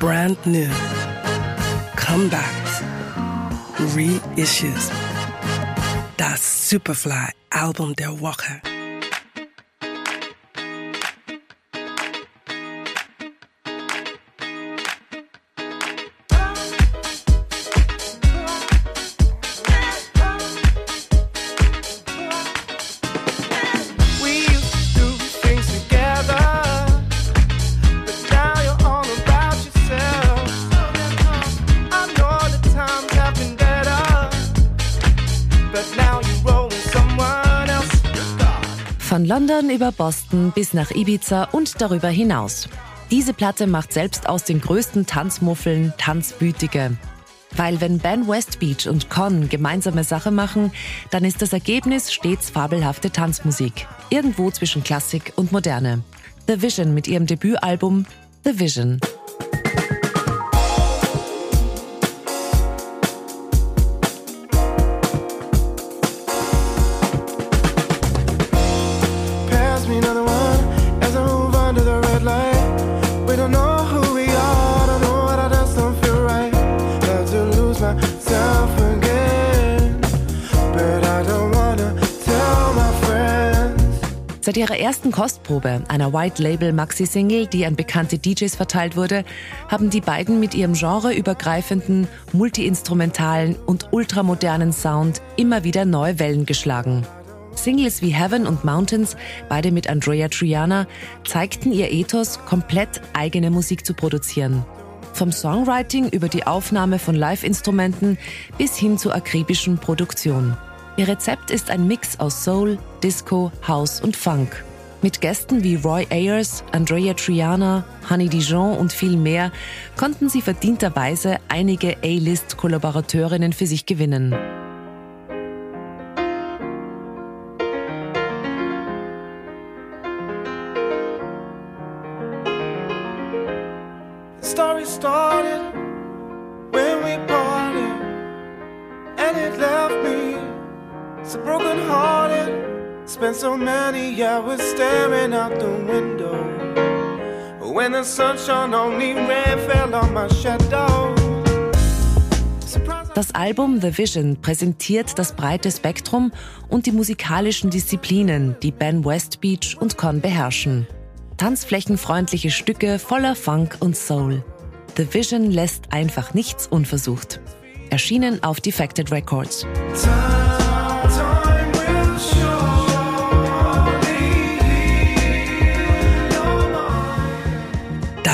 brand new, comebacks, reissues. Das Superfly Album der Woche. Von London über Boston bis nach Ibiza und darüber hinaus. Diese Platte macht selbst aus den größten Tanzmuffeln Tanzwütige. Weil wenn Ben Westbeach und Con gemeinsame Sache machen, dann ist das Ergebnis stets fabelhafte Tanzmusik. Irgendwo zwischen Klassik und Moderne. The Vision mit ihrem Debütalbum The Vision. Seit ihrer ersten Kostprobe, einer White Label Maxi-Single, die an bekannte DJs verteilt wurde, haben die beiden mit ihrem genreübergreifenden, multiinstrumentalen und ultramodernen Sound immer wieder neue Wellen geschlagen. Singles wie Heaven und Mountains, beide mit Andrea Triana, zeigten ihr Ethos, komplett eigene Musik zu produzieren. Vom Songwriting über die Aufnahme von Live-Instrumenten bis hin zur akribischen Produktion. Ihr Rezept ist ein Mix aus Soul, Disco, House und Funk. Mit Gästen wie Roy Ayers, Andrea Triana, Honey Dijon und viel mehr konnten sie verdienterweise einige A-List-Kollaborateurinnen für sich gewinnen. Story started hearted. Spent so many hours staring out the window. When the sun shone on me, rain fell on my shadow. Das Album The Vision präsentiert das breite Spektrum und die musikalischen Disziplinen, die Ben Westbeach und Con beherrschen. Tanzflächenfreundliche Stücke voller Funk und Soul. The Vision lässt einfach nichts unversucht. Erschienen auf Defected Records. Time